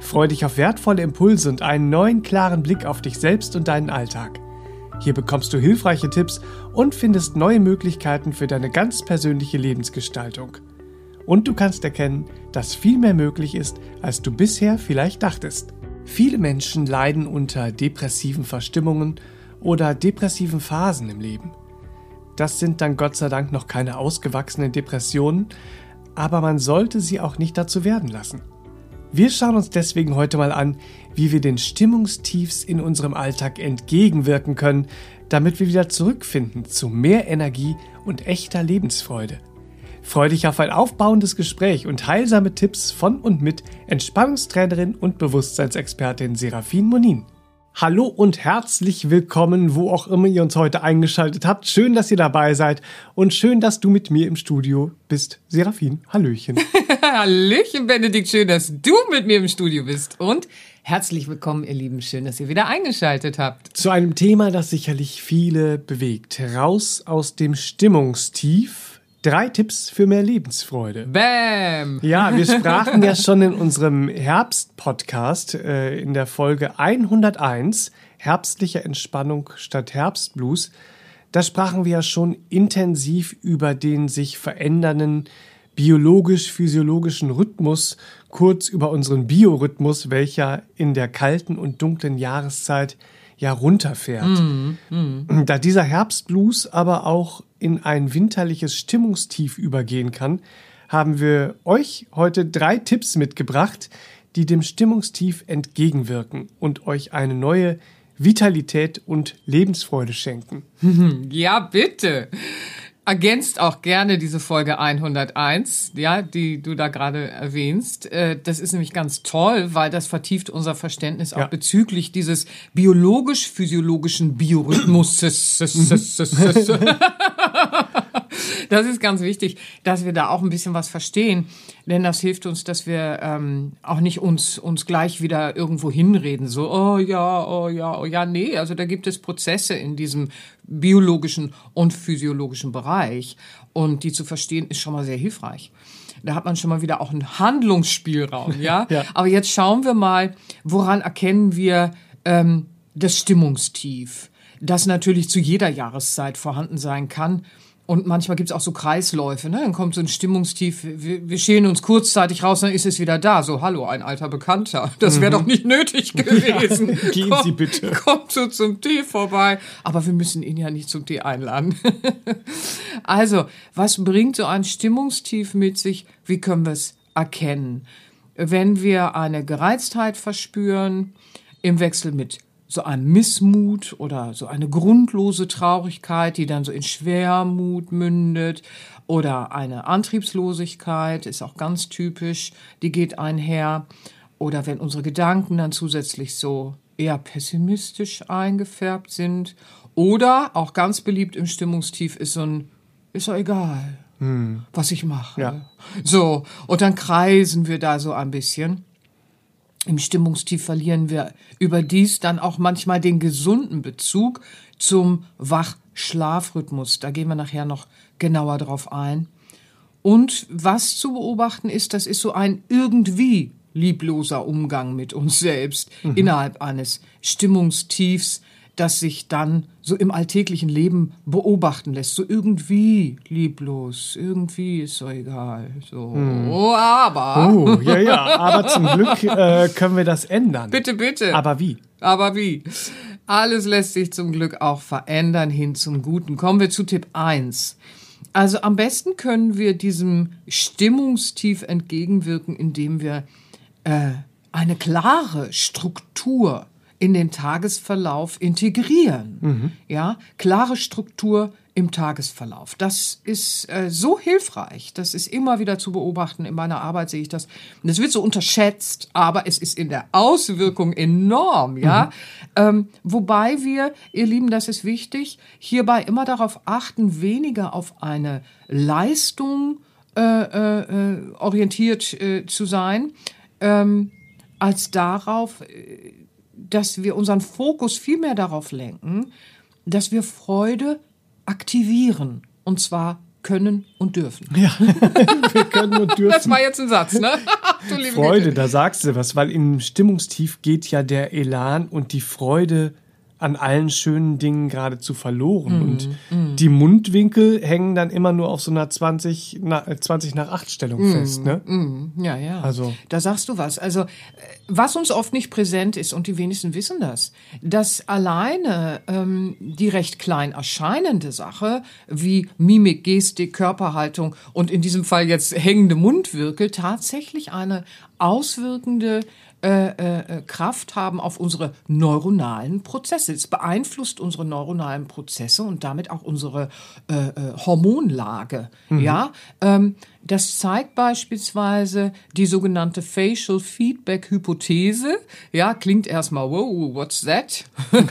Freu dich auf wertvolle Impulse und einen neuen klaren Blick auf dich selbst und deinen Alltag. Hier bekommst du hilfreiche Tipps und findest neue Möglichkeiten für deine ganz persönliche Lebensgestaltung. Und du kannst erkennen, dass viel mehr möglich ist, als du bisher vielleicht dachtest. Viele Menschen leiden unter depressiven Verstimmungen oder depressiven Phasen im Leben. Das sind dann Gott sei Dank noch keine ausgewachsenen Depressionen, aber man sollte sie auch nicht dazu werden lassen. Wir schauen uns deswegen heute mal an, wie wir den Stimmungstiefs in unserem Alltag entgegenwirken können, damit wir wieder zurückfinden zu mehr Energie und echter Lebensfreude. Freu dich auf ein aufbauendes Gespräch und heilsame Tipps von und mit Entspannungstrainerin und Bewusstseinsexpertin Serafin Monin. Hallo und herzlich willkommen, wo auch immer ihr uns heute eingeschaltet habt. Schön, dass ihr dabei seid und schön, dass du mit mir im Studio bist. Serafin, Hallöchen. Hallöchen, Benedikt, schön, dass du mit mir im Studio bist. Und herzlich willkommen, ihr Lieben, schön, dass ihr wieder eingeschaltet habt. Zu einem Thema, das sicherlich viele bewegt. Raus aus dem Stimmungstief Drei Tipps für mehr Lebensfreude. Bam! Ja, wir sprachen ja schon in unserem Herbst-Podcast äh, in der Folge 101, Herbstliche Entspannung statt Herbstblues. Da sprachen wir ja schon intensiv über den sich verändernden biologisch-physiologischen Rhythmus, kurz über unseren Biorhythmus, welcher in der kalten und dunklen Jahreszeit ja runterfährt. Mm, mm. Da dieser Herbstblues aber auch in ein winterliches Stimmungstief übergehen kann, haben wir euch heute drei Tipps mitgebracht, die dem Stimmungstief entgegenwirken und euch eine neue Vitalität und Lebensfreude schenken. Ja, bitte ergänzt auch gerne diese Folge 101, ja, die du da gerade erwähnst. Äh, das ist nämlich ganz toll, weil das vertieft unser Verständnis auch ja. bezüglich dieses biologisch-physiologischen Biorhythmus. das ist ganz wichtig, dass wir da auch ein bisschen was verstehen, denn das hilft uns, dass wir ähm, auch nicht uns uns gleich wieder irgendwo hinreden, so oh ja, oh ja, oh ja, nee, also da gibt es Prozesse in diesem biologischen und physiologischen Bereich und die zu verstehen ist schon mal sehr hilfreich. Da hat man schon mal wieder auch einen Handlungsspielraum, ja. ja. Aber jetzt schauen wir mal, woran erkennen wir ähm, das Stimmungstief, das natürlich zu jeder Jahreszeit vorhanden sein kann und manchmal gibt es auch so Kreisläufe, ne? Dann kommt so ein Stimmungstief, wir, wir schälen uns kurzzeitig raus, dann ist es wieder da. So, hallo, ein alter Bekannter. Das wäre mhm. doch nicht nötig gewesen. Ja, gehen Komm, Sie bitte. Kommt so zum Tee vorbei. Aber wir müssen ihn ja nicht zum Tee einladen. also, was bringt so ein Stimmungstief mit sich? Wie können wir es erkennen? Wenn wir eine Gereiztheit verspüren, im Wechsel mit so ein Missmut oder so eine grundlose Traurigkeit, die dann so in Schwermut mündet oder eine Antriebslosigkeit ist auch ganz typisch, die geht einher oder wenn unsere Gedanken dann zusätzlich so eher pessimistisch eingefärbt sind oder auch ganz beliebt im Stimmungstief ist so ein ist doch egal, hm. was ich mache. Ja. So und dann kreisen wir da so ein bisschen im Stimmungstief verlieren wir überdies dann auch manchmal den gesunden Bezug zum Wach-Schlafrhythmus. Da gehen wir nachher noch genauer drauf ein. Und was zu beobachten ist, das ist so ein irgendwie liebloser Umgang mit uns selbst mhm. innerhalb eines Stimmungstiefs, das sich dann so im alltäglichen Leben beobachten lässt. So irgendwie lieblos, irgendwie ist so egal. So, hm. aber. Oh, ja, ja, aber zum Glück äh, können wir das ändern. Bitte, bitte. Aber wie? Aber wie? Alles lässt sich zum Glück auch verändern hin zum Guten. Kommen wir zu Tipp 1. Also am besten können wir diesem Stimmungstief entgegenwirken, indem wir äh, eine klare Struktur in den Tagesverlauf integrieren. Mhm. Ja, klare Struktur im Tagesverlauf. Das ist äh, so hilfreich. Das ist immer wieder zu beobachten. In meiner Arbeit sehe ich das. Das wird so unterschätzt, aber es ist in der Auswirkung enorm, ja. Mhm. Ähm, wobei wir, ihr Lieben, das ist wichtig, hierbei immer darauf achten, weniger auf eine Leistung äh, äh, äh orientiert äh, zu sein, ähm, als darauf, äh, dass wir unseren Fokus viel mehr darauf lenken, dass wir Freude aktivieren. Und zwar können und dürfen. Ja, wir können und dürfen. Das war jetzt ein Satz, ne? Freude, da sagst du was, weil im Stimmungstief geht ja der Elan und die Freude an allen schönen Dingen geradezu verloren. Mm, und mm. die Mundwinkel hängen dann immer nur auf so einer 20 nach, 20 nach 8 Stellung mm, fest. Ne? Mm. Ja, ja. Also. Da sagst du was. Also, was uns oft nicht präsent ist, und die wenigsten wissen das, dass alleine ähm, die recht klein erscheinende Sache, wie Mimik, Gestik, Körperhaltung und in diesem Fall jetzt hängende Mundwinkel, tatsächlich eine auswirkende äh, äh, Kraft haben auf unsere neuronalen Prozesse. Es beeinflusst unsere neuronalen Prozesse und damit auch unsere äh, äh Hormonlage. Mhm. Ja, ähm, das zeigt beispielsweise die sogenannte Facial Feedback Hypothese. Ja, klingt erstmal, wow, what's that?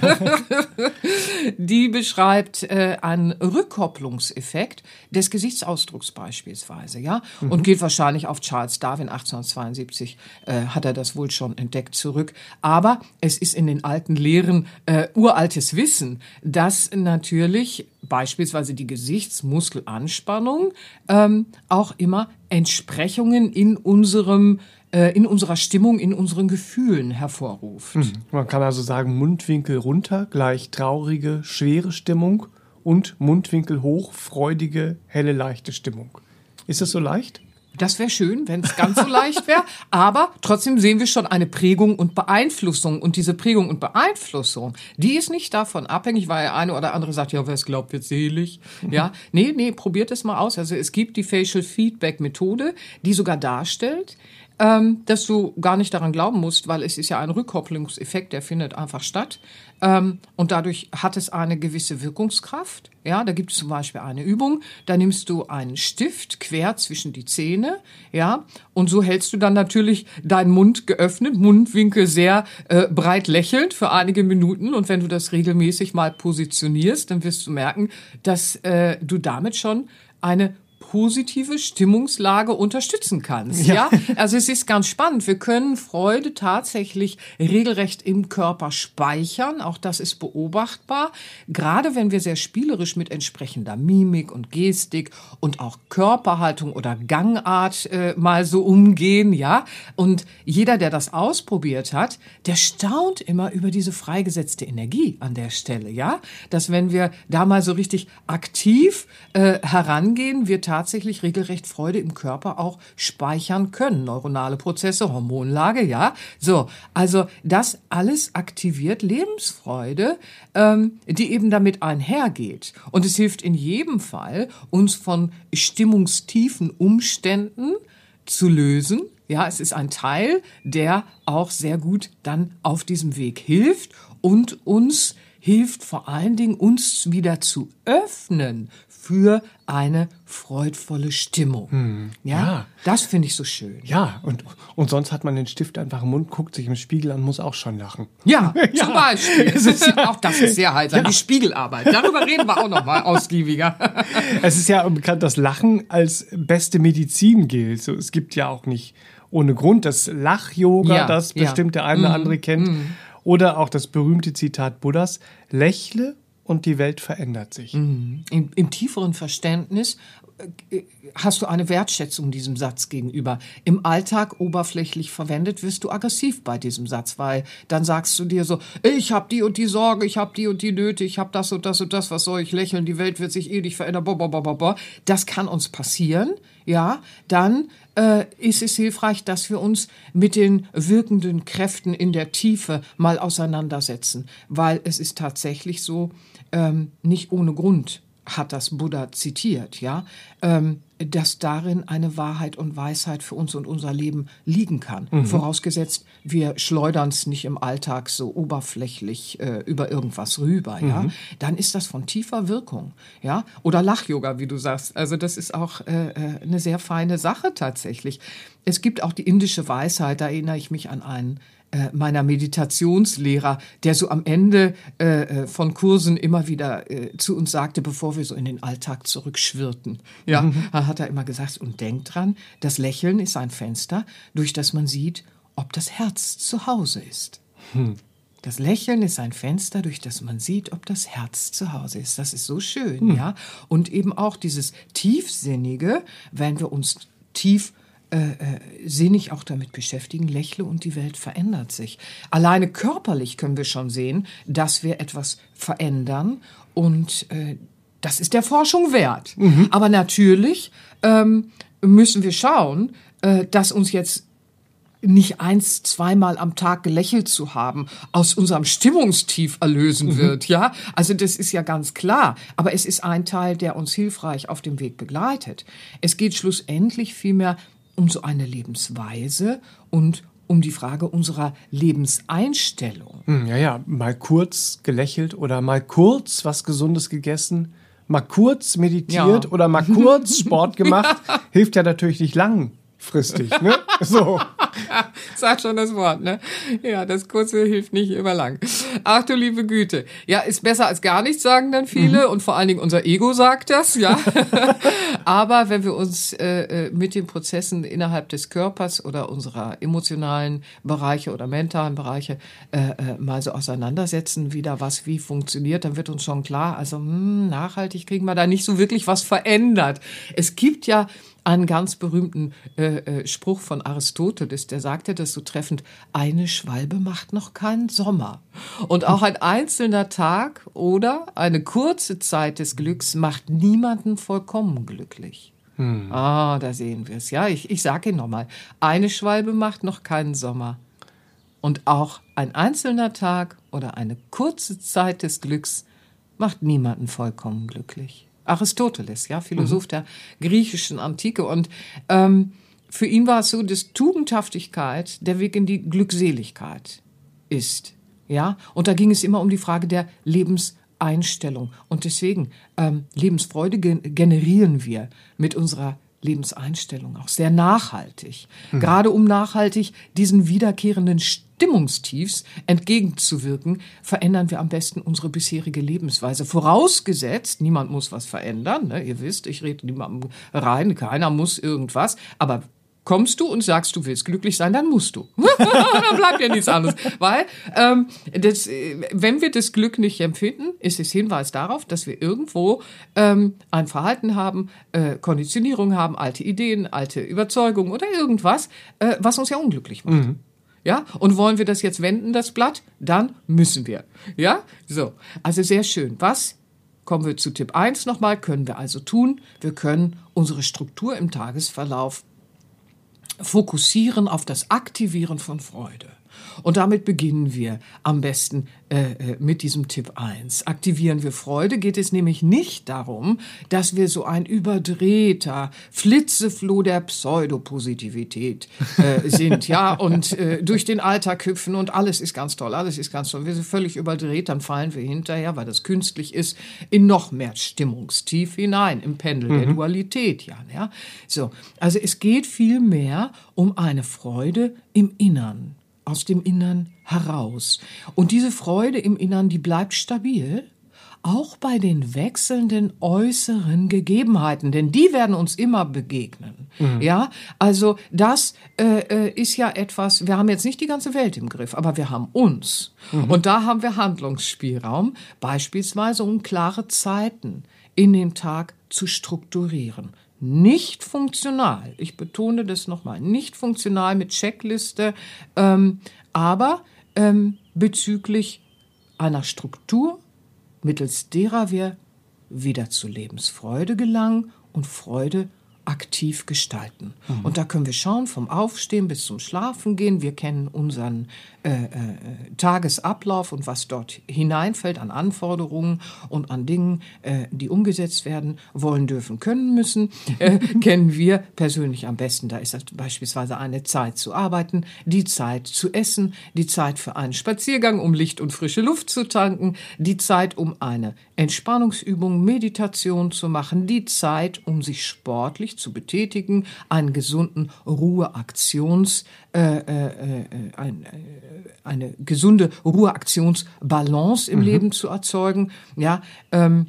die beschreibt äh, einen Rückkopplungseffekt des Gesichtsausdrucks beispielsweise, ja, mhm. und geht wahrscheinlich auf Charles Darwin 1872 äh, hat er das wohl schon entdeckt zurück. Aber es ist in den alten Lehren äh, uraltes Wissen, dass natürlich beispielsweise die Gesichtsmuskelanspannung ähm, auch immer Entsprechungen in unserem äh, in unserer Stimmung, in unseren Gefühlen hervorruft. Mhm. Man kann also sagen, Mundwinkel runter gleich traurige, schwere Stimmung und Mundwinkel hoch freudige, helle, leichte Stimmung. Ist das so leicht? Das wäre schön, wenn es ganz so leicht wäre. Aber trotzdem sehen wir schon eine Prägung und Beeinflussung. Und diese Prägung und Beeinflussung, die ist nicht davon abhängig, weil der eine oder andere sagt, ja, wer es glaubt, wird selig. Ja, nee, nee, probiert es mal aus. Also es gibt die Facial Feedback Methode, die sogar darstellt, ähm, dass du gar nicht daran glauben musst, weil es ist ja ein Rückkopplungseffekt, der findet einfach statt. Ähm, und dadurch hat es eine gewisse Wirkungskraft. Ja, da gibt es zum Beispiel eine Übung, da nimmst du einen Stift quer zwischen die Zähne, ja, und so hältst du dann natürlich deinen Mund geöffnet, Mundwinkel sehr äh, breit lächelnd für einige Minuten. Und wenn du das regelmäßig mal positionierst, dann wirst du merken, dass äh, du damit schon eine positive Stimmungslage unterstützen kannst. Ja. ja. Also es ist ganz spannend. Wir können Freude tatsächlich regelrecht im Körper speichern. Auch das ist beobachtbar. Gerade wenn wir sehr spielerisch mit entsprechender Mimik und Gestik und auch Körperhaltung oder Gangart äh, mal so umgehen. Ja. Und jeder, der das ausprobiert hat, der staunt immer über diese freigesetzte Energie an der Stelle. Ja. Dass wenn wir da mal so richtig aktiv äh, herangehen, wir tatsächlich tatsächlich regelrecht Freude im Körper auch speichern können. Neuronale Prozesse, Hormonlage, ja. So, also das alles aktiviert Lebensfreude, ähm, die eben damit einhergeht. Und es hilft in jedem Fall, uns von stimmungstiefen Umständen zu lösen. Ja, es ist ein Teil, der auch sehr gut dann auf diesem Weg hilft und uns hilft vor allen Dingen, uns wieder zu öffnen für eine freudvolle Stimmung. Hm, ja, ja, das finde ich so schön. Ja, und, und sonst hat man den Stift einfach im Mund, guckt sich im Spiegel an, muss auch schon lachen. Ja, ja. zum Beispiel. ja, auch das ist sehr heilsam. Die Spiegelarbeit. Darüber reden wir auch noch mal ausgiebiger. es ist ja bekannt, dass Lachen als beste Medizin gilt. So, es gibt ja auch nicht ohne Grund das Lach-Yoga, das bestimmt der eine oder mhm. andere kennt. Mm. Oder auch das berühmte Zitat Buddhas, lächle und die Welt verändert sich. Mhm. Im, Im, tieferen Verständnis äh, hast du eine Wertschätzung diesem Satz gegenüber. Im Alltag oberflächlich verwendet wirst du aggressiv bei diesem Satz, weil dann sagst du dir so, ich habe die und die Sorge, ich habe die und die Nöte, ich habe das und das und das, was soll ich lächeln, die Welt wird sich eh nicht verändern, das kann uns passieren, ja, dann äh, ist es hilfreich, dass wir uns mit den wirkenden Kräften in der Tiefe mal auseinandersetzen, weil es ist tatsächlich so, ähm, nicht ohne Grund hat das Buddha zitiert, ja, ähm, dass darin eine Wahrheit und Weisheit für uns und unser Leben liegen kann. Mhm. Vorausgesetzt, wir schleudern es nicht im Alltag so oberflächlich äh, über irgendwas rüber, mhm. ja. Dann ist das von tiefer Wirkung, ja. Oder Lach-Yoga, wie du sagst. Also das ist auch äh, äh, eine sehr feine Sache tatsächlich. Es gibt auch die indische Weisheit, da erinnere ich mich an einen äh, meiner Meditationslehrer, der so am Ende äh, äh, von Kursen immer wieder äh, zu uns sagte, bevor wir so in den Alltag zurückschwirrten. Ja, mhm. hat er immer gesagt, und denkt dran, das Lächeln ist ein Fenster, durch das man sieht, ob das Herz zu Hause ist. Hm. Das Lächeln ist ein Fenster, durch das man sieht, ob das Herz zu Hause ist. Das ist so schön, hm. ja. Und eben auch dieses Tiefsinnige, wenn wir uns tief äh, äh, sinnig auch damit beschäftigen, lächle und die Welt verändert sich. Alleine körperlich können wir schon sehen, dass wir etwas verändern und äh, das ist der Forschung wert. Mhm. Aber natürlich ähm, müssen wir schauen, äh, dass uns jetzt nicht eins, zweimal am Tag gelächelt zu haben, aus unserem Stimmungstief erlösen mhm. wird, ja? Also das ist ja ganz klar. Aber es ist ein Teil, der uns hilfreich auf dem Weg begleitet. Es geht schlussendlich vielmehr um so eine Lebensweise und um die Frage unserer Lebenseinstellung. Hm, ja, ja, mal kurz gelächelt oder mal kurz was Gesundes gegessen, mal kurz meditiert ja. oder mal kurz Sport gemacht, hilft ja natürlich nicht langfristig. Ne? So. Sag schon das Wort, ne? Ja, das Kurze hilft nicht immer lang. Ach du liebe Güte. Ja, ist besser als gar nichts, sagen dann viele. Mhm. Und vor allen Dingen unser Ego sagt das, ja. Aber wenn wir uns äh, äh, mit den Prozessen innerhalb des Körpers oder unserer emotionalen Bereiche oder mentalen Bereiche äh, äh, mal so auseinandersetzen, wie da was wie funktioniert, dann wird uns schon klar, also hm, nachhaltig kriegen wir da nicht so wirklich was verändert. Es gibt ja einen ganz berühmten äh, äh, Spruch von Aristoteles, der sagte das so treffend, eine Schwalbe macht noch keinen Sommer. Und auch ein einzelner Tag oder eine kurze Zeit des Glücks macht niemanden vollkommen glücklich. Hm. Ah, da sehen wir es. Ja, ich, ich sage Ihnen nochmal, eine Schwalbe macht noch keinen Sommer. Und auch ein einzelner Tag oder eine kurze Zeit des Glücks macht niemanden vollkommen glücklich. Aristoteles, ja, Philosoph mhm. der griechischen Antike. Und ähm, für ihn war es so, dass Tugendhaftigkeit der Weg in die Glückseligkeit ist. Ja, und da ging es immer um die Frage der Lebenseinstellung. Und deswegen, ähm, Lebensfreude generieren wir mit unserer Lebenseinstellung auch sehr nachhaltig. Mhm. Gerade um nachhaltig diesen wiederkehrenden Stimmungstiefs entgegenzuwirken, verändern wir am besten unsere bisherige Lebensweise. Vorausgesetzt, niemand muss was verändern. Ne? Ihr wisst, ich rede niemandem rein, keiner muss irgendwas. Aber kommst du und sagst, du willst glücklich sein, dann musst du. dann bleibt ja nichts anderes. Weil ähm, das, äh, wenn wir das Glück nicht empfinden, ist es Hinweis darauf, dass wir irgendwo ähm, ein Verhalten haben, äh, Konditionierung haben, alte Ideen, alte Überzeugungen oder irgendwas, äh, was uns ja unglücklich macht. Mhm. Ja, und wollen wir das jetzt wenden, das Blatt, dann müssen wir. Ja, so. Also sehr schön. Was kommen wir zu Tipp 1 nochmal, können wir also tun? Wir können unsere Struktur im Tagesverlauf fokussieren auf das Aktivieren von Freude. Und damit beginnen wir am besten äh, äh, mit diesem Tipp 1. Aktivieren wir Freude, geht es nämlich nicht darum, dass wir so ein überdrehter Flitzefloh der Pseudopositivität äh, sind, ja, und äh, durch den Alltag hüpfen und alles ist ganz toll, alles ist ganz toll. Wir sind völlig überdreht, dann fallen wir hinterher, weil das künstlich ist, in noch mehr Stimmungstief hinein, im Pendel mhm. der Dualität, ja, ja. So, also es geht vielmehr um eine Freude im Innern aus dem Innern heraus. Und diese Freude im Innern, die bleibt stabil, auch bei den wechselnden äußeren Gegebenheiten, denn die werden uns immer begegnen. Mhm. Ja, also das äh, äh, ist ja etwas, wir haben jetzt nicht die ganze Welt im Griff, aber wir haben uns. Mhm. Und da haben wir Handlungsspielraum, beispielsweise um klare Zeiten in den Tag zu strukturieren nicht funktional. Ich betone das nochmal, nicht funktional mit Checkliste, ähm, aber ähm, bezüglich einer Struktur, mittels derer wir wieder zu Lebensfreude gelangen und Freude aktiv gestalten. Mhm. Und da können wir schauen, vom Aufstehen bis zum Schlafen gehen. Wir kennen unseren äh, äh, Tagesablauf und was dort hineinfällt an Anforderungen und an Dingen, äh, die umgesetzt werden wollen, dürfen, können, müssen, äh, kennen wir persönlich am besten. Da ist beispielsweise eine Zeit zu arbeiten, die Zeit zu essen, die Zeit für einen Spaziergang, um Licht und frische Luft zu tanken, die Zeit, um eine Entspannungsübung, Meditation zu machen, die Zeit, um sich sportlich zu betätigen, einen gesunden Ruheaktions, äh, äh, äh ein, äh, eine gesunde Ruheaktionsbalance im mhm. Leben zu erzeugen, ja, ähm,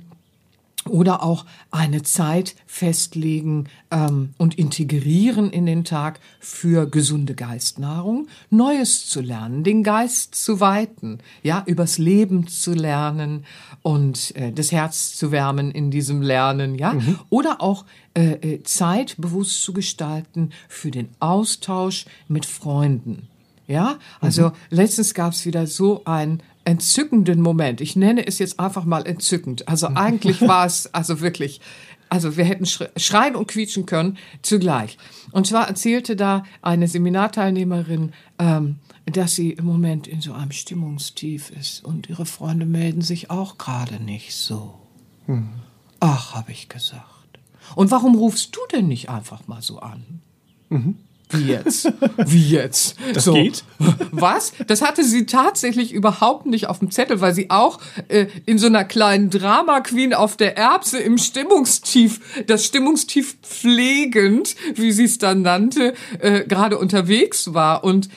oder auch eine Zeit festlegen ähm, und integrieren in den Tag für gesunde Geistnahrung, Neues zu lernen, den Geist zu weiten, ja, übers Leben zu lernen und äh, das Herz zu wärmen in diesem Lernen, ja, mhm. oder auch äh, äh Zeit bewusst zu gestalten für den Austausch mit Freunden. Ja, also mhm. letztens gab es wieder so ein entzückenden Moment. Ich nenne es jetzt einfach mal entzückend. Also eigentlich war es also wirklich, also wir hätten schreien und quietschen können zugleich. Und zwar erzählte da eine Seminarteilnehmerin, ähm, dass sie im Moment in so einem Stimmungstief ist und ihre Freunde melden sich auch gerade nicht so. Hm. Ach, habe ich gesagt. Und warum rufst du denn nicht einfach mal so an? Mhm. Wie jetzt? Wie jetzt? Das so. geht? Was? Das hatte sie tatsächlich überhaupt nicht auf dem Zettel, weil sie auch äh, in so einer kleinen Drama Queen auf der Erbse im Stimmungstief, das Stimmungstief pflegend, wie sie es dann nannte, äh, gerade unterwegs war und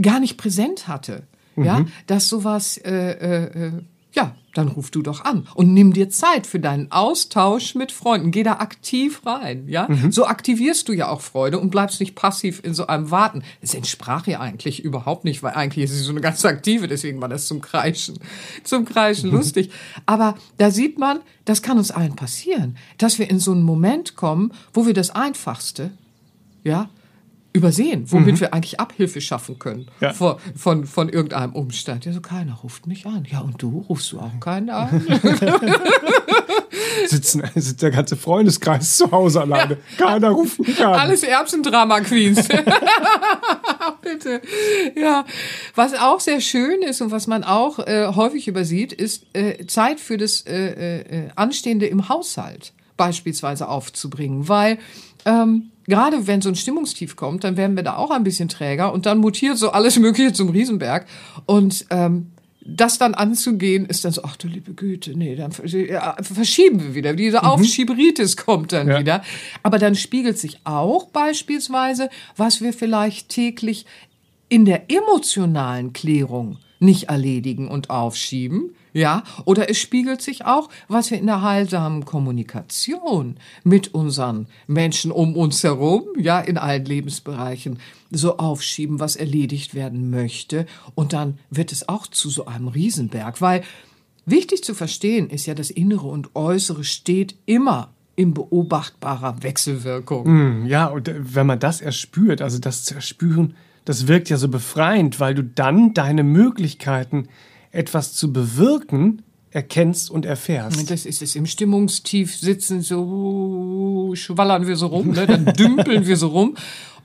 gar nicht präsent hatte. Mhm. Ja, dass sowas äh, äh, äh ja, dann ruf du doch an und nimm dir Zeit für deinen Austausch mit Freunden. Geh da aktiv rein, ja? Mhm. So aktivierst du ja auch Freude und bleibst nicht passiv in so einem Warten. Es entsprach ja eigentlich überhaupt nicht, weil eigentlich ist sie so eine ganz aktive, deswegen war das zum Kreischen, zum Kreischen mhm. lustig. Aber da sieht man, das kann uns allen passieren, dass wir in so einen Moment kommen, wo wir das Einfachste, ja, übersehen, womit mhm. wir eigentlich Abhilfe schaffen können ja. von, von, von irgendeinem Umstand. Ja, so keiner ruft mich an. Ja, und du rufst du auch keinen an? Sitzen, sitzt der ganze Freundeskreis zu Hause alleine. Ja. Keiner ruft mich an. Alles Erbsendrama-Queens. Bitte. Ja. Was auch sehr schön ist und was man auch äh, häufig übersieht, ist äh, Zeit für das äh, äh, Anstehende im Haushalt beispielsweise aufzubringen, weil ähm, gerade wenn so ein Stimmungstief kommt, dann werden wir da auch ein bisschen träger und dann mutiert so alles Mögliche zum Riesenberg. Und ähm, das dann anzugehen, ist dann so, ach du liebe Güte, nee, dann ja, verschieben wir wieder. Diese mhm. Aufschieberitis kommt dann ja. wieder. Aber dann spiegelt sich auch beispielsweise, was wir vielleicht täglich in der emotionalen Klärung nicht erledigen und aufschieben, ja, oder es spiegelt sich auch, was wir in der heilsamen Kommunikation mit unseren Menschen um uns herum, ja, in allen Lebensbereichen so aufschieben, was erledigt werden möchte. Und dann wird es auch zu so einem Riesenberg, weil wichtig zu verstehen ist ja, das Innere und Äußere steht immer in beobachtbarer Wechselwirkung. Mm, ja, und äh, wenn man das erspürt, also das zu erspüren, das wirkt ja so befreiend, weil du dann deine Möglichkeiten etwas zu bewirken, erkennst und erfährst. Das ist es. Im Stimmungstief sitzen so, schwallern wir so rum, ne? dann dümpeln wir so rum.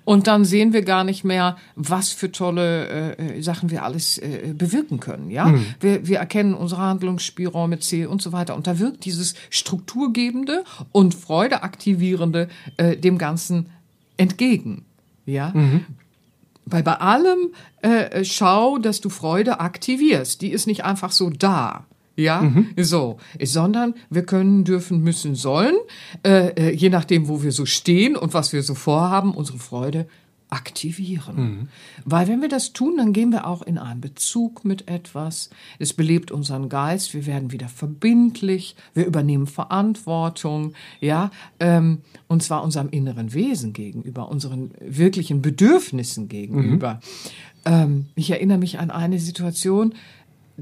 Und dann sehen wir gar nicht mehr, was für tolle äh, Sachen wir alles äh, bewirken können. Ja, mhm. wir, wir erkennen unsere Handlungsspielräume, Ziel und so weiter. Und da wirkt dieses strukturgebende und freudeaktivierende äh, dem Ganzen entgegen. Ja, mhm. Weil bei allem äh, schau, dass du Freude aktivierst. Die ist nicht einfach so da. Ja, mhm. so, sondern wir können, dürfen, müssen, sollen, äh, äh, je nachdem, wo wir so stehen und was wir so vorhaben, unsere Freude aktivieren. Mhm. Weil wenn wir das tun, dann gehen wir auch in einen Bezug mit etwas. Es belebt unseren Geist. Wir werden wieder verbindlich. Wir übernehmen Verantwortung. Ja, ähm, und zwar unserem inneren Wesen gegenüber, unseren wirklichen Bedürfnissen gegenüber. Mhm. Ähm, ich erinnere mich an eine Situation,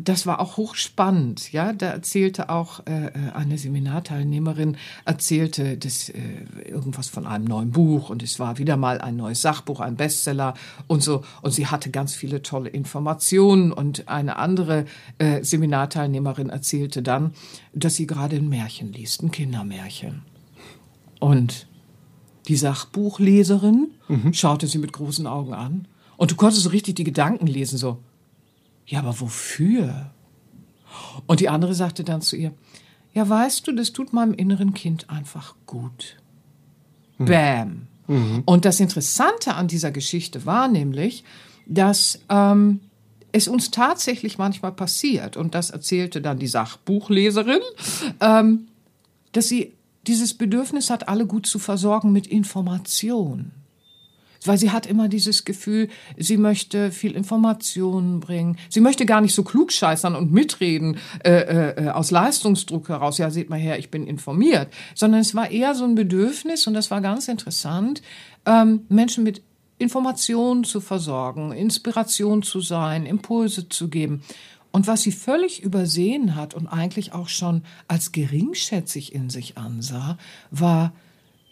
das war auch hochspannend. Ja, da erzählte auch äh, äh, eine Seminarteilnehmerin erzählte das äh, irgendwas von einem neuen Buch und es war wieder mal ein neues Sachbuch, ein Bestseller und so und sie hatte ganz viele tolle Informationen und eine andere äh, Seminarteilnehmerin erzählte dann, dass sie gerade ein Märchen liest, ein Kindermärchen und Die Sachbuchleserin schaute sie mit großen Augen an. Und du konntest so richtig die Gedanken lesen, so, ja, aber wofür? Und die andere sagte dann zu ihr, ja, weißt du, das tut meinem inneren Kind einfach gut. Bam. Und das Interessante an dieser Geschichte war nämlich, dass ähm, es uns tatsächlich manchmal passiert, und das erzählte dann die Sachbuchleserin, ähm, dass sie dieses Bedürfnis hat, alle gut zu versorgen mit Information. Weil sie hat immer dieses Gefühl, sie möchte viel Informationen bringen. Sie möchte gar nicht so klug scheißern und mitreden äh, äh, aus Leistungsdruck heraus. Ja, seht mal her, ich bin informiert. Sondern es war eher so ein Bedürfnis, und das war ganz interessant, ähm, Menschen mit Informationen zu versorgen, Inspiration zu sein, Impulse zu geben. Und was sie völlig übersehen hat und eigentlich auch schon als geringschätzig in sich ansah, war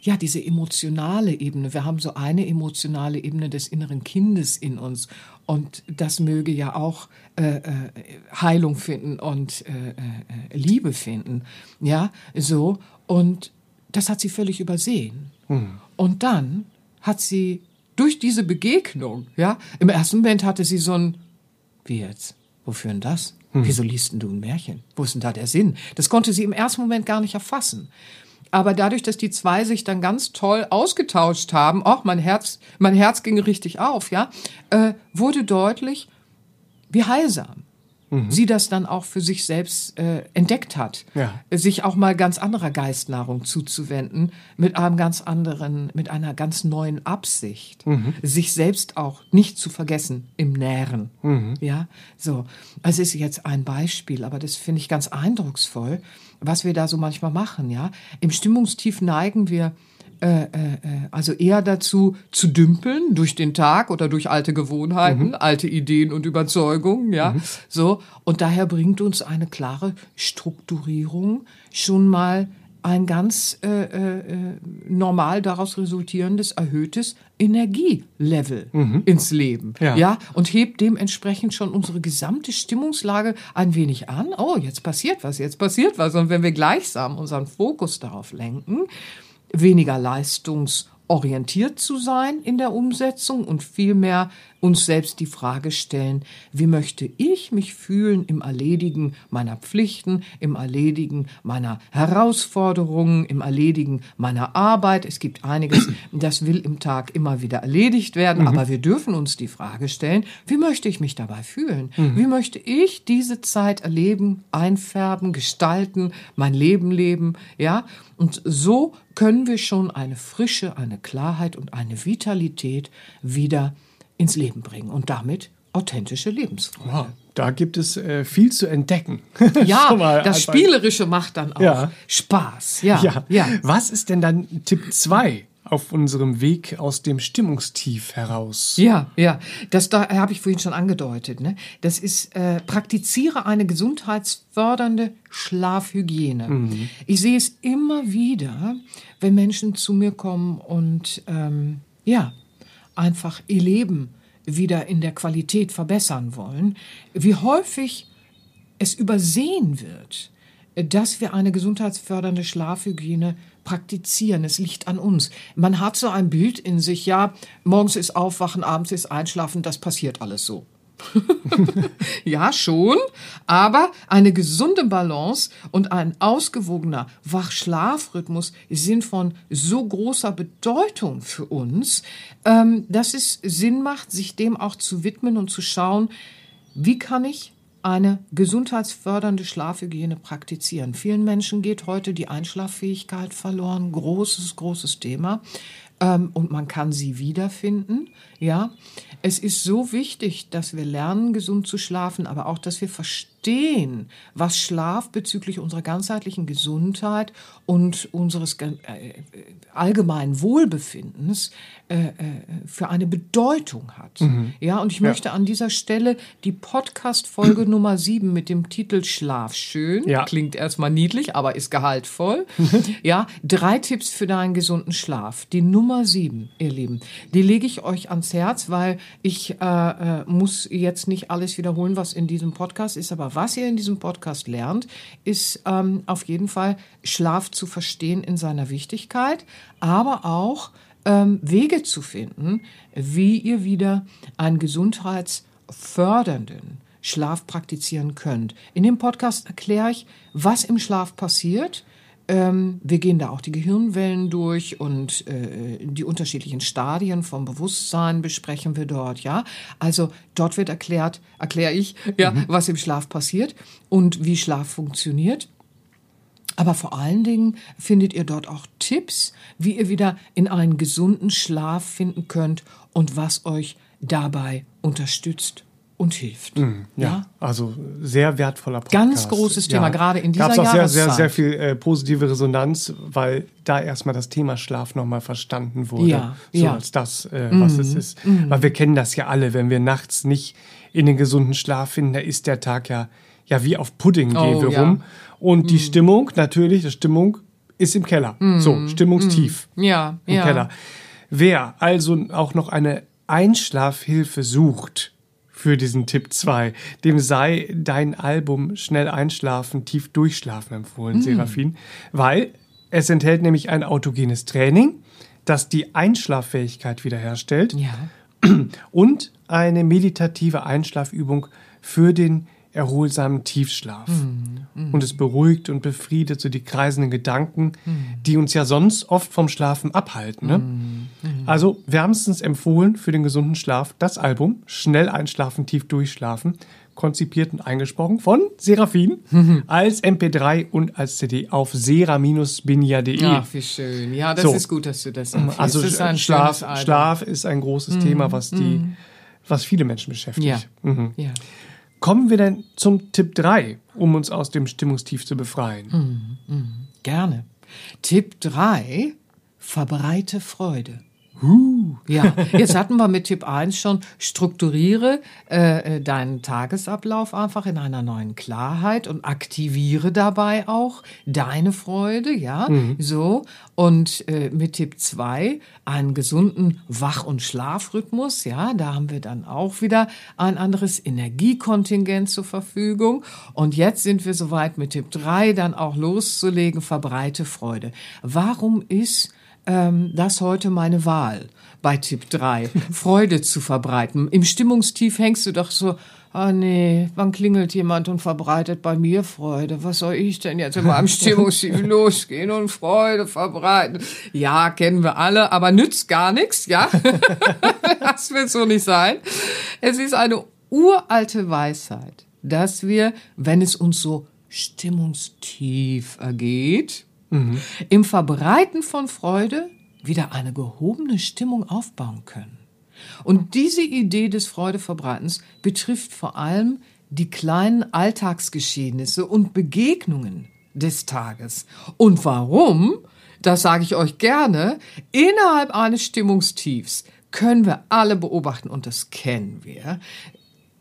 ja diese emotionale Ebene. Wir haben so eine emotionale Ebene des inneren Kindes in uns und das möge ja auch äh, äh, Heilung finden und äh, äh, Liebe finden, ja so und das hat sie völlig übersehen. Und dann hat sie durch diese Begegnung, ja, im ersten Moment hatte sie so ein, wie jetzt? Wofür denn das? Wieso liest denn du ein Märchen? Wo ist denn da der Sinn? Das konnte sie im ersten Moment gar nicht erfassen. Aber dadurch, dass die zwei sich dann ganz toll ausgetauscht haben, auch mein Herz, mein Herz ging richtig auf, ja, äh, wurde deutlich, wie heilsam sie das dann auch für sich selbst äh, entdeckt hat, Ja. sich auch mal ganz anderer Geistnahrung zuzuwenden, mit einem ganz anderen, mit einer ganz neuen Absicht, sich selbst auch nicht zu vergessen im Nähren. Ja, so. Also ist jetzt ein Beispiel, aber das finde ich ganz eindrucksvoll, was wir da so manchmal machen. Ja, im Stimmungstief neigen wir äh, äh, äh, also eher dazu zu dümpeln durch den Tag oder durch alte Gewohnheiten, alte Ideen und Überzeugungen, ja, so. Und daher bringt uns eine klare Strukturierung schon mal ein ganz äh, äh, normal daraus resultierendes erhöhtes Energielevel ins Leben. Ja. ja, und hebt dementsprechend schon unsere gesamte Stimmungslage ein wenig an. Oh, jetzt passiert was, jetzt passiert was. Und wenn wir gleichsam unseren Fokus darauf lenken, weniger leistungsorientiert zu sein in der Umsetzung und vielmehr uns selbst die Frage stellen, wie möchte ich mich fühlen im Erledigen meiner Pflichten, im Erledigen meiner Herausforderungen, im Erledigen meiner Arbeit. Es gibt einiges, das will im Tag immer wieder erledigt werden, aber wir dürfen uns die Frage stellen, wie möchte ich mich dabei fühlen? Wie möchte ich diese Zeit erleben, einfärben, gestalten, mein Leben leben, ja? Und so können wir schon eine Frische, eine Klarheit und eine Vitalität wieder ins Leben bringen und damit authentische Lebensfreude. Wow, da gibt es äh, viel zu entdecken. Ja, das Spielerische macht dann auch Ja. Spaß. Ja, Ja. ja. Was ist denn dann Tipp 2 auf unserem Weg aus dem Stimmungstief heraus? Ja, ja, das da habe ich vorhin schon angedeutet. Ne? Das ist äh, praktiziere eine gesundheitsfördernde Schlafhygiene. Ich sehe es immer wieder, wenn Menschen zu mir kommen und ähm, ja einfach ihr Leben wieder in der Qualität verbessern wollen, wie häufig es übersehen wird, dass wir eine gesundheitsfördernde Schlafhygiene praktizieren. Es liegt an uns. Man hat so ein Bild in sich, ja, morgens ist Aufwachen, abends ist Einschlafen, das passiert alles so. ja, schon, aber eine gesunde Balance und ein ausgewogener Wach-Schlafrhythmus sind von so großer Bedeutung für uns, ähm, dass es Sinn macht, sich dem auch zu widmen und zu schauen, wie kann ich eine gesundheitsfördernde Schlafhygiene praktizieren. Vielen Menschen geht heute die Einschlaffähigkeit verloren. Großes, großes Thema. Ähm, und man kann sie wiederfinden. Ja, es ist so wichtig, dass wir lernen, gesund zu schlafen, aber auch, dass wir verstehen, was Schlaf bezüglich unserer ganzheitlichen Gesundheit und unseres äh, äh, allgemeinen Wohlbefindens äh, für eine Bedeutung hat. Ja, und ich möchte an dieser Stelle die Podcast-Folge Nummer 7 mit dem Titel Schlaf schön, Ja. klingt erstmal niedlich, aber ist gehaltvoll. ja, drei Tipps für deinen gesunden Schlaf. Die Nummer 7, ihr Lieben, die lege ich euch ans Herz, weil ich äh, muss jetzt nicht alles wiederholen, was in diesem Podcast ist, aber was ihr in diesem Podcast lernt, ist ähm, auf jeden Fall Schlaf zu verstehen in seiner Wichtigkeit, aber auch ähm, Wege zu finden, wie ihr wieder einen gesundheitsfördernden Schlaf praktizieren könnt. In dem Podcast erkläre ich, was im Schlaf passiert. Ähm, wir gehen da auch die Gehirnwellen durch und äh, die unterschiedlichen Stadien vom Bewusstsein besprechen wir dort, ja. Also dort wird erklärt, erkläre ich, ja, mhm. was im Schlaf passiert und wie Schlaf funktioniert. Aber vor allen Dingen findet ihr dort auch Tipps, wie ihr wieder in einen gesunden Schlaf finden könnt und was euch dabei unterstützt und hilft. Mm, ja, ja, also sehr wertvoller Podcast. Ganz großes Thema, ja. gerade in dieser Gab's auch sehr, sehr, sehr viel äh, positive Resonanz, weil da erstmal das Thema Schlaf nochmal verstanden wurde. Ja, so ja. als das, äh, was mm, es ist. Mm. Weil wir kennen das ja alle, wenn wir nachts nicht in den gesunden Schlaf finden, da ist der Tag ja, ja wie auf Pudding gehen oh, wir rum. Und die mm. Stimmung, natürlich, die Stimmung ist im Keller. Mm. So, stimmungstief. Mm. Ja, im. Keller. Wer also auch noch eine Einschlafhilfe sucht, für diesen Tipp 2. Dem sei dein Album Schnell einschlafen, tief durchschlafen empfohlen, mhm. Serafin, weil es enthält nämlich ein autogenes Training, das die Einschlaffähigkeit wiederherstellt ja. und eine meditative Einschlafübung für den erholsamen Tiefschlaf. Mm, mm. Und es beruhigt und befriedet so die kreisenden Gedanken, mm. die uns ja sonst oft vom Schlafen abhalten. Ne? Mm, mm. Also wärmstens empfohlen für den gesunden Schlaf das Album Schnell einschlafen, tief durchschlafen, konzipiert und eingesprochen von Serafin als MP3 und als CD auf sera-binja.de. Ach, wie schön. Ja, das so. ist gut, dass du das empfiehlst. Also das ist Schlaf, Schlaf ist ein großes Thema, was die, was viele Menschen beschäftigt. Ja. Mhm. ja. Kommen wir denn zum Tipp 3, um uns aus dem Stimmungstief zu befreien? Mm, mm, gerne. Tipp 3, verbreite Freude. Uh. Ja, jetzt hatten wir mit Tipp 1 schon, strukturiere äh, äh, deinen Tagesablauf einfach in einer neuen Klarheit und aktiviere dabei auch deine Freude, ja, mhm. so. Und äh, mit Tipp 2 einen gesunden Wach- und Schlafrhythmus, ja, da haben wir dann auch wieder ein anderes Energiekontingent zur Verfügung. Und jetzt sind wir soweit mit Tipp 3 dann auch loszulegen, verbreite Freude. Warum ist ähm, das heute meine Wahl bei Tipp 3. Freude zu verbreiten. Im Stimmungstief hängst du doch so, ah oh nee, wann klingelt jemand und verbreitet bei mir Freude? Was soll ich denn jetzt in meinem Stimmungstief losgehen und Freude verbreiten? Ja, kennen wir alle, aber nützt gar nichts, ja? das wird so nicht sein. Es ist eine uralte Weisheit, dass wir, wenn es uns so stimmungstief ergeht, mhm. im Verbreiten von Freude wieder eine gehobene Stimmung aufbauen können. Und diese Idee des Freudeverbreitens betrifft vor allem die kleinen Alltagsgeschehnisse und Begegnungen des Tages. Und warum? Das sage ich euch gerne. Innerhalb eines Stimmungstiefs können wir alle beobachten, und das kennen wir,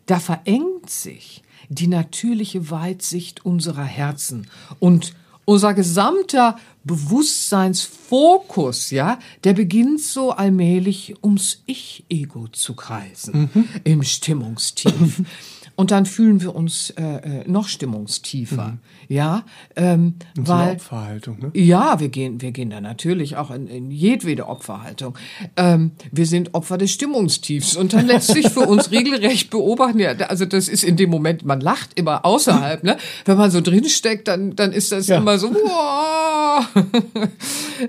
da verengt sich die natürliche Weitsicht unserer Herzen und unser gesamter Bewusstseinsfokus, ja, der beginnt so allmählich ums Ich-Ego zu kreisen mhm. im Stimmungstief. Und dann fühlen wir uns äh, äh noch stimmungstiefer, mhm. ja, ähm, in weil so Opferhaltung, ne? Ja, wir gehen, wir gehen da natürlich auch in, in jedwede Opferhaltung. Ähm, wir sind Opfer des Stimmungstiefs und dann lässt sich für uns regelrecht beobachten. Ja, also das ist in dem Moment, man lacht immer außerhalb, ne? Wenn man so drinsteckt, dann dann ist das ja. immer so. Wow.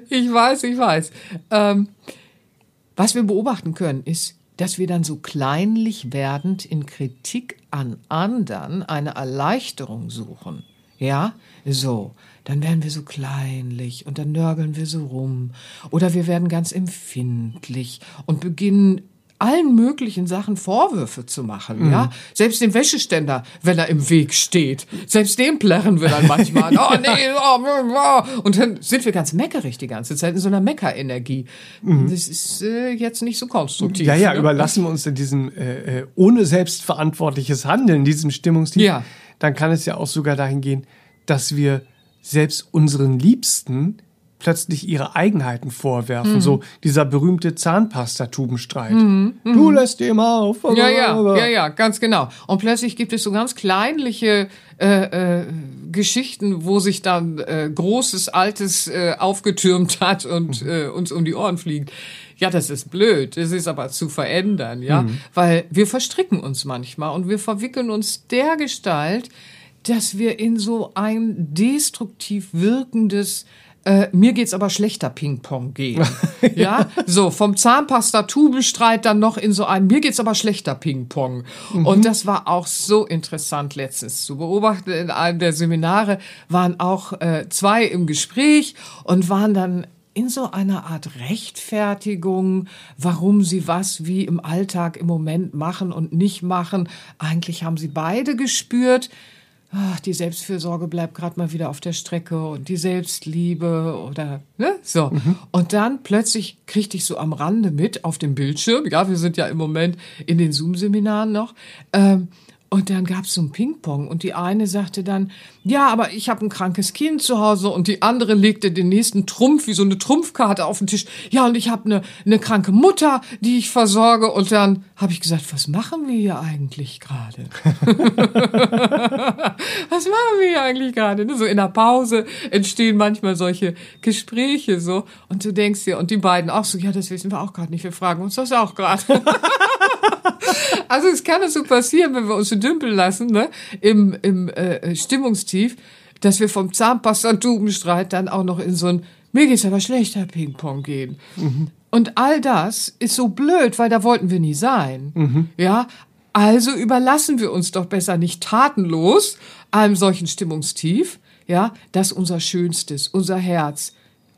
ich weiß, ich weiß. Ähm, was wir beobachten können, ist dass wir dann so kleinlich werdend in Kritik an anderen eine Erleichterung suchen. Ja, so, dann werden wir so kleinlich und dann nörgeln wir so rum. Oder wir werden ganz empfindlich und beginnen allen möglichen Sachen Vorwürfe zu machen, mhm. ja. Selbst dem Wäscheständer, wenn er im Weg steht. Selbst den plärren wir dann manchmal. oh nee, oh, oh. Und dann sind wir ganz meckerig die ganze Zeit in so einer Meckerenergie. Mhm. Das ist äh, jetzt nicht so konstruktiv. Ja, ja, ne? überlassen wir uns in diesem äh, äh, ohne selbstverantwortliches Handeln, diesem Stimmungstief. Ja. Dann kann es ja auch sogar dahin gehen, dass wir selbst unseren Liebsten plötzlich ihre Eigenheiten vorwerfen. Mhm. So dieser berühmte Zahnpastatubenstreit. Mhm. Du lässt die immer auf. Ja, ja, ja, ja, ganz genau. Und plötzlich gibt es so ganz kleinliche äh, äh, Geschichten, wo sich dann äh, großes Altes äh, aufgetürmt hat und mhm. äh, uns um die Ohren fliegt. Ja, das ist blöd. Das ist aber zu verändern, ja, mhm. weil wir verstricken uns manchmal und wir verwickeln uns der Gestalt, dass wir in so ein destruktiv wirkendes äh, mir geht's aber schlechter Ping-Pong gehen. ja, so vom Zahnpasta-Tubenstreit dann noch in so ein mir geht's aber schlechter Ping-Pong. Mhm. Und das war auch so interessant letztens zu beobachten. In einem der Seminare waren auch äh, zwei im Gespräch und waren dann in so einer Art Rechtfertigung, warum sie was wie im Alltag im Moment machen und nicht machen. Eigentlich haben sie beide gespürt, ach, die Selbstfürsorge bleibt gerade mal wieder auf der Strecke und die Selbstliebe oder ne, so. Mhm. Und dann plötzlich kriegte ich so am Rande mit auf dem Bildschirm, ja, wir sind ja im Moment in den Zoom-Seminaren noch, ähm, und dann gab's so ein Ping-Pong und die eine sagte dann, ja, aber ich habe ein krankes Kind zu Hause und die andere legte den nächsten Trumpf wie so eine Trumpfkarte auf den Tisch. Ja, und ich habe eine, eine kranke Mutter, die ich versorge. Und dann habe ich gesagt, was machen wir hier eigentlich gerade? wir hier eigentlich gerade? So in der Pause entstehen manchmal solche Gespräche so und du denkst dir und die beiden auch so, ja, das wissen wir auch gerade nicht. Wir fragen uns das auch gerade. also es kann es so passieren, wenn wir uns so dümpeln lassen, ne, im, im äh, Stimmungstief, dass wir vom Zahnpasta und Tubenstreit dann auch noch in so ein mir geht's aber schlechter Ping-Pong gehen. Mhm. Und all das ist so blöd, weil da wollten wir nie sein. Mhm. Ja, also überlassen wir uns doch besser nicht tatenlos einem solchen Stimmungstief, ja, das unser Schönstes, unser Herz,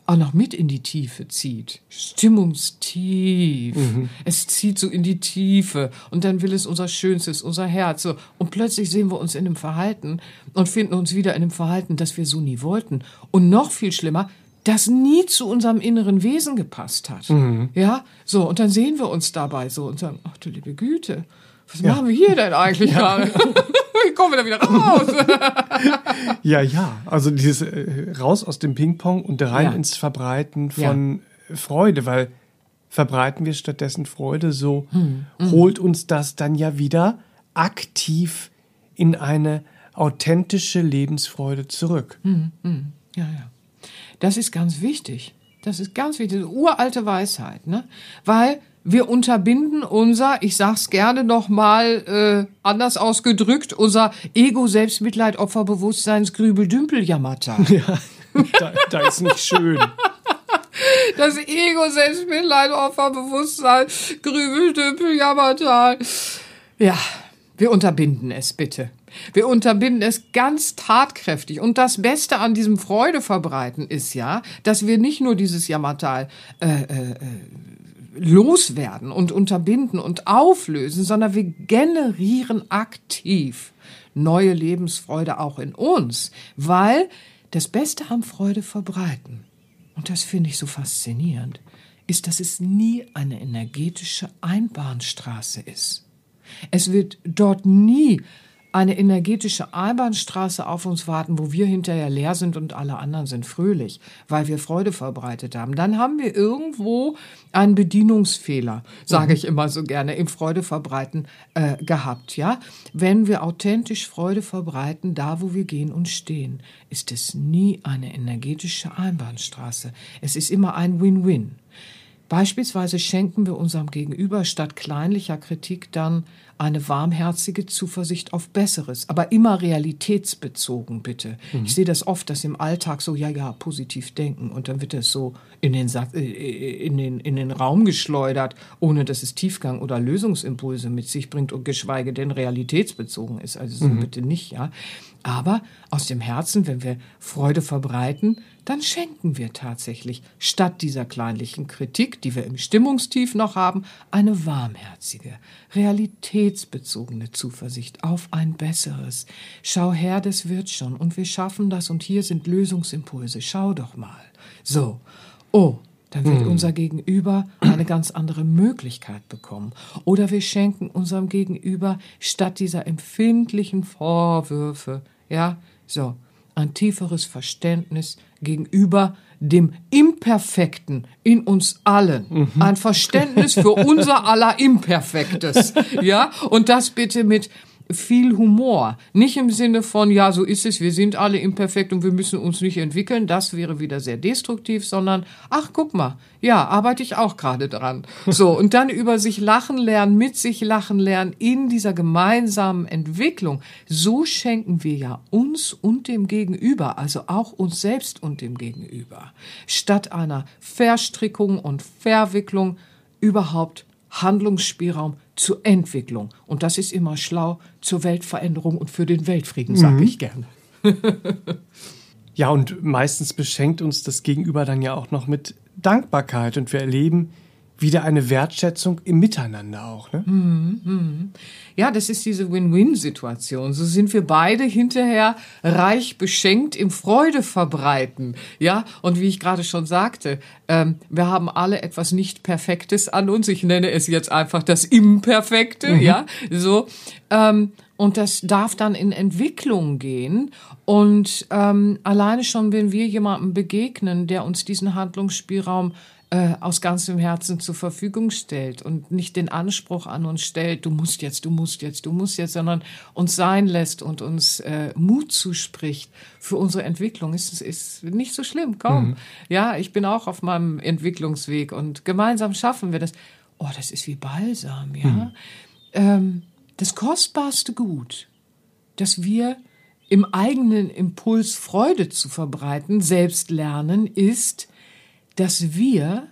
auch noch mit in die Tiefe zieht. Stimmungstief. Mhm. Es zieht so in die Tiefe und dann will es unser Schönstes, unser Herz. So. Und plötzlich sehen wir uns in einem Verhalten und finden uns wieder in einem Verhalten, das wir so nie wollten. Und noch viel schlimmer, das nie zu unserem inneren Wesen gepasst hat. Mhm. Ja, so. Und dann sehen wir uns dabei so und sagen, ach du liebe Güte, was ja. machen wir hier denn eigentlich ja. gerade? Wie kommen wir da wieder raus? ja, ja. Also dieses äh, raus aus dem Ping-Pong und rein ja. ins Verbreiten von ja. Freude, weil verbreiten wir stattdessen Freude, so hm. Mhm. holt uns das dann ja wieder aktiv in eine authentische Lebensfreude zurück. Hm. Hm. Ja, ja. Das ist ganz wichtig. Das ist ganz wichtig. Das ist uralte Weisheit, ne? Weil wir unterbinden unser, ich sag's gerne nochmal äh, anders ausgedrückt, unser Ego, Selbstmitleid, Opferbewusstseins, Grübel, Dümpel, Jammertal. Ja, da, da ist nicht schön. Das Ego, Selbstmitleid, Opferbewusstsein, Grübel, Dümpel, Jammertal. Ja, wir unterbinden es bitte. Wir unterbinden es ganz tatkräftig. Und das Beste an diesem Freudeverbreiten ist ja, dass wir nicht nur dieses Jammertal äh, äh, äh loswerden und unterbinden und auflösen, sondern wir generieren aktiv neue Lebensfreude auch in uns, weil das Beste am Freude verbreiten, und das finde ich so faszinierend, ist, dass es nie eine energetische Einbahnstraße ist. Es wird dort nie eine energetische Einbahnstraße auf uns warten, wo wir hinterher leer sind und alle anderen sind fröhlich, weil wir Freude verbreitet haben. Dann haben wir irgendwo einen Bedienungsfehler, sage ich immer so gerne, im Freude verbreiten äh, gehabt. Ja, wenn wir authentisch Freude verbreiten, da wo wir gehen und stehen, ist es nie eine energetische Einbahnstraße. Es ist immer ein Win-Win. Beispielsweise schenken wir unserem Gegenüber statt kleinlicher Kritik dann eine warmherzige Zuversicht auf Besseres, aber immer realitätsbezogen, bitte. Mhm. Ich sehe das oft, dass im Alltag so, ja, ja, positiv denken und dann wird das so in den, äh, in den, in den Raum geschleudert, ohne dass es Tiefgang oder Lösungsimpulse mit sich bringt und geschweige denn realitätsbezogen ist. Also so mhm. bitte nicht, ja. Aber aus dem Herzen, wenn wir Freude verbreiten, dann schenken wir tatsächlich statt dieser kleinlichen Kritik, die wir im Stimmungstief noch haben, eine warmherzige, realitätsbezogene Zuversicht auf ein Besseres. Schau her, das wird schon und wir schaffen das und hier sind Lösungsimpulse. Schau doch mal. So. Oh, dann wird hm. unser Gegenüber eine ganz andere Möglichkeit bekommen. Oder wir schenken unserem Gegenüber statt dieser empfindlichen Vorwürfe, ja, so, ein tieferes Verständnis gegenüber dem Imperfekten in uns allen. Mhm. Ein Verständnis für unser aller Imperfektes. Ja, und das bitte mit viel Humor. Nicht im Sinne von, ja, so ist es, wir sind alle imperfekt und wir müssen uns nicht entwickeln. Das wäre wieder sehr destruktiv, sondern, ach, guck mal, ja, arbeite ich auch gerade dran. So, und dann über sich lachen lernen, mit sich lachen lernen, in dieser gemeinsamen Entwicklung. So schenken wir ja uns und dem Gegenüber, also auch uns selbst und dem Gegenüber, statt einer Verstrickung und Verwicklung überhaupt Handlungsspielraum zur Entwicklung. Und das ist immer schlau zur Weltveränderung und für den Weltfrieden, sage mhm. ich gerne. ja, und meistens beschenkt uns das Gegenüber dann ja auch noch mit Dankbarkeit und wir erleben, wieder eine Wertschätzung im Miteinander auch. Ne? Mhm, mhm. Ja, das ist diese Win-Win-Situation. So sind wir beide hinterher reich beschenkt im Freude verbreiten. Ja, und wie ich gerade schon sagte, ähm, wir haben alle etwas nicht Perfektes an uns. Ich nenne es jetzt einfach das Imperfekte. Mhm. Ja, so. Ähm, und das darf dann in Entwicklung gehen. Und ähm, alleine schon, wenn wir jemandem begegnen, der uns diesen Handlungsspielraum äh, aus ganzem Herzen zur Verfügung stellt und nicht den Anspruch an uns stellt, du musst jetzt, du musst jetzt, du musst jetzt, sondern uns sein lässt und uns äh, Mut zuspricht für unsere Entwicklung, ist, ist nicht so schlimm. Komm, mhm. ja, ich bin auch auf meinem Entwicklungsweg und gemeinsam schaffen wir das. Oh, das ist wie Balsam, ja. Mhm. Ähm, das kostbarste Gut, das wir im eigenen Impuls Freude zu verbreiten, selbst lernen, ist, dass wir,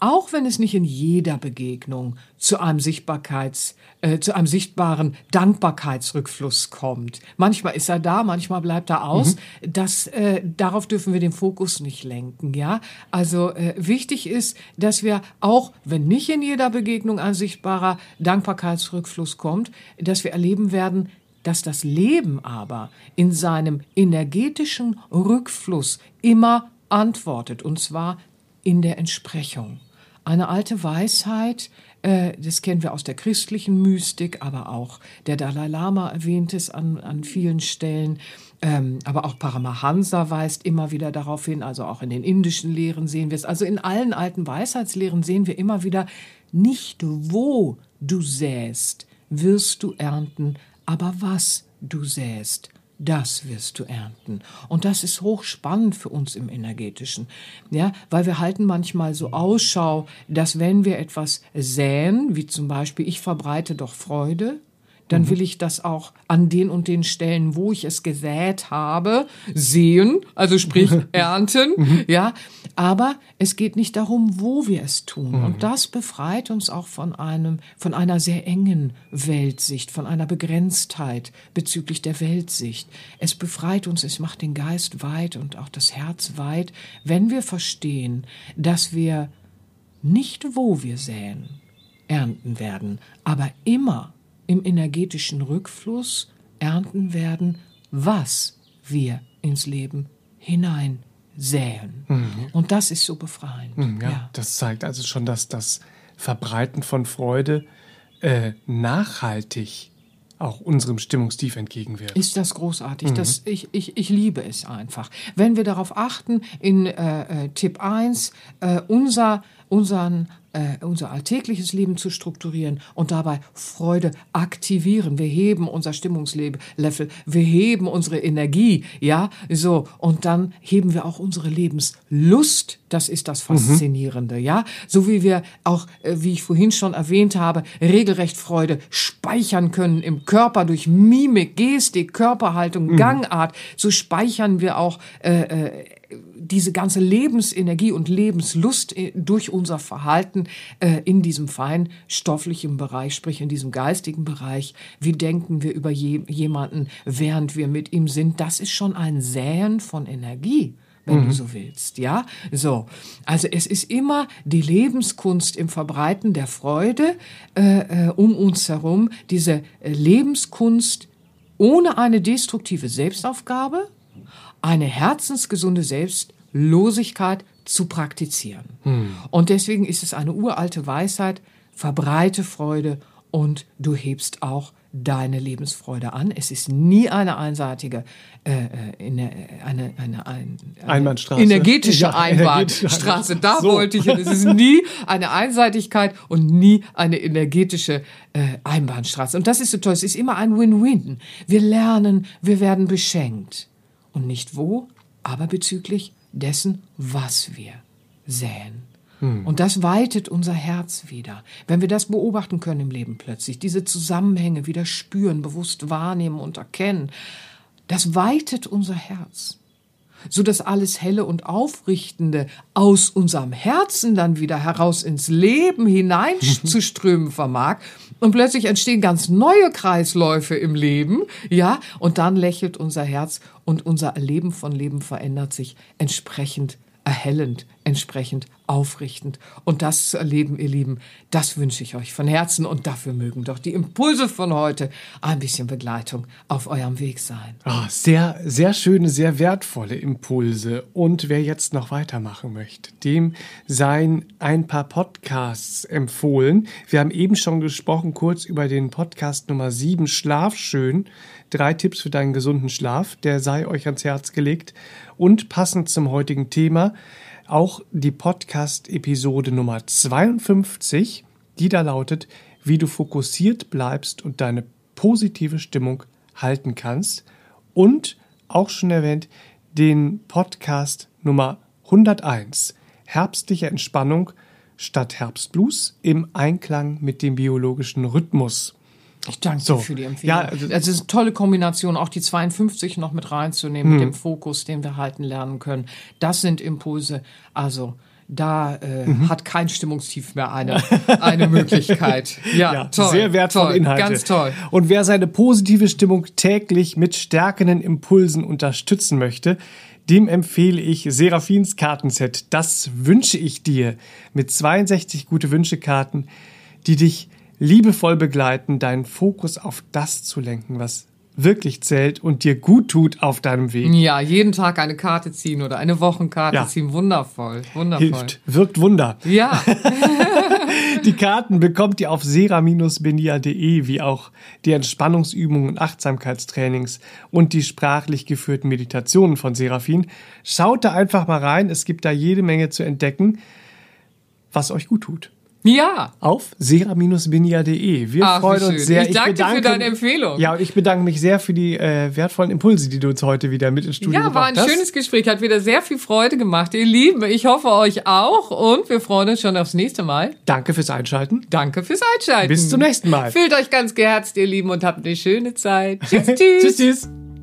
auch wenn es nicht in jeder Begegnung zu einem Sichtbarkeits, äh, zu einem sichtbaren Dankbarkeitsrückfluss kommt. Manchmal ist er da, manchmal bleibt er aus. Mhm. Das, äh, darauf dürfen wir den Fokus nicht lenken, ja. Also äh, wichtig ist, dass wir auch, wenn nicht in jeder Begegnung ein sichtbarer Dankbarkeitsrückfluss kommt, dass wir erleben werden, dass das Leben aber in seinem energetischen Rückfluss immer antwortet, und zwar in der Entsprechung. Eine alte Weisheit, äh, das kennen wir aus der christlichen Mystik, aber auch der Dalai Lama erwähnt es an, an vielen Stellen. Ähm, aber auch Paramahansa weist immer wieder darauf hin, also auch in den indischen Lehren sehen wir es. Also in allen alten Weisheitslehren sehen wir immer wieder, nicht wo du säst, wirst du ernten, aber was du säst, das wirst du ernten. Und das ist hochspannend für uns im Energetischen. Ja, weil wir halten manchmal so Ausschau, dass wenn wir etwas säen, wie zum Beispiel ich verbreite doch Freude, dann mhm. will ich das auch an den und den Stellen, wo ich es gesät habe, sehen, also sprich ernten, mhm. ja. Aber es geht nicht darum, wo wir es tun. Mhm. Und das befreit uns auch von einem, von einer sehr engen Weltsicht, von einer Begrenztheit bezüglich der Weltsicht. Es befreit uns, es macht den Geist weit und auch das Herz weit, wenn wir verstehen, dass wir nicht wo wir säen, ernten werden, aber immer im energetischen Rückfluss ernten werden, was wir ins Leben hinein säen. Mhm. Und das ist so befreiend. Mhm, ja, ja, Das zeigt also schon, dass das Verbreiten von Freude äh, nachhaltig auch unserem Stimmungstief entgegenwirkt. Ist das großartig. Mhm. Das, ich, ich, ich liebe es einfach. Wenn wir darauf achten, in äh, äh Tipp 1, äh, unser, unseren äh, unser alltägliches Leben zu strukturieren und dabei Freude aktivieren. Wir heben unser Stimmungslevel, wir heben unsere Energie, ja, so. Und dann heben wir auch unsere Lebenslust. Das ist das mhm. Faszinierende, mhm. ja. So wie wir auch, äh, wie ich vorhin schon erwähnt habe, regelrecht Freude speichern können im Körper durch Mimik, Gestik, Körperhaltung, mhm. Gangart. So speichern wir auch äh, äh, diese ganze Lebensenergie und Lebenslust äh, durch unser Verhalten äh, in diesem feinstofflichen Bereich, sprich in diesem geistigen Bereich, wie denken wir über je, jemanden, während wir mit ihm sind, das ist schon ein Säen von Energie wenn mhm. du so willst, ja? So. Also es ist immer die Lebenskunst im Verbreiten der Freude äh, äh, um uns herum, diese äh, Lebenskunst ohne eine destruktive Selbstaufgabe, eine herzensgesunde Selbstlosigkeit zu praktizieren. Hm. Und deswegen ist es eine uralte Weisheit, verbreite Freude und du hebst auch deine Lebensfreude an. Es ist nie eine einseitige, äh, eine, eine, eine, eine, Einbahnstraße. energetische Ja, Einbahnstraße. Da So. wollte ich. hin. Es ist nie eine Einseitigkeit und nie eine energetische äh, Einbahnstraße. Und das ist so toll. Es ist immer ein Win-Win. Wir lernen, wir werden beschenkt. Und nicht wo, aber bezüglich dessen, was wir säen. Und das weitet unser Herz wieder. Wenn wir das beobachten können im Leben plötzlich, diese Zusammenhänge wieder spüren, bewusst wahrnehmen und erkennen, das weitet unser Herz. So dass alles Helle und Aufrichtende aus unserem Herzen dann wieder heraus ins Leben hineinzuströmen vermag. Und plötzlich entstehen ganz neue Kreisläufe im Leben, ja, und dann lächelt unser Herz und unser Erleben von Leben verändert sich entsprechend erhellend, entsprechend aufrichtend. Und das zu erleben, ihr Lieben, das wünsche ich euch von Herzen und dafür mögen doch die Impulse von heute ein bisschen Begleitung auf eurem Weg sein. Ah, sehr, sehr schöne, sehr wertvolle Impulse. Und wer jetzt noch weitermachen möchte, dem seien ein paar Podcasts empfohlen. Wir haben eben schon gesprochen, kurz über den Podcast Nummer 7, Schlaf schön. Drei Tipps für deinen gesunden Schlaf. Der sei euch ans Herz gelegt. Und passend zum heutigen Thema auch die Podcast-Episode Nummer 52, die da lautet, wie du fokussiert bleibst und deine positive Stimmung halten kannst. Und auch schon erwähnt, den Podcast Nummer 101, Herbstliche Entspannung statt Herbstblues im Einklang mit dem biologischen Rhythmus. Ich danke So. dir für die Empfehlung. Ja, also- also, es ist eine tolle Kombination, auch die 52 noch mit reinzunehmen, Hm. mit dem Fokus, den wir halten lernen können. Das sind Impulse. Also da äh, Mhm. hat kein Stimmungstief mehr eine, eine Möglichkeit. Ja, Ja, toll. sehr wertvolle toll, Inhalte. Ganz toll. Und wer seine positive Stimmung täglich mit stärkenden Impulsen unterstützen möchte, dem empfehle ich Seraphins Kartenset. Das wünsche ich dir mit 62 gute Wünschekarten, die dich liebevoll begleiten, deinen Fokus auf das zu lenken, was wirklich zählt und dir gut tut auf deinem Weg. Ja, jeden Tag eine Karte ziehen oder eine Wochenkarte Ja. ziehen. Wundervoll. Wundervoll. Hilft, wirkt Wunder. Ja, Die Karten bekommt ihr auf sera-benia.de, wie auch die Entspannungsübungen und Achtsamkeitstrainings und die sprachlich geführten Meditationen von Seraphin. Schaut da einfach mal rein, es gibt da jede Menge zu entdecken, was euch gut tut. Ja. Auf sera-benia.de. Wir Ach, freuen uns sehr. Ich danke dir für deine Empfehlung. Ja, und ich bedanke mich sehr für die äh, wertvollen Impulse, die du uns heute wieder mit ins Studio Ja, war gebracht ein hast. schönes Gespräch, hat wieder sehr viel Freude gemacht, ihr Lieben. Ich hoffe euch auch und wir freuen uns schon aufs nächste Mal. Danke fürs Einschalten. Danke fürs Einschalten. Bis zum nächsten Mal. Fühlt euch ganz geherzt, ihr Lieben, und habt eine schöne Zeit. Tschüss, tschüss. tschüss, tschüss.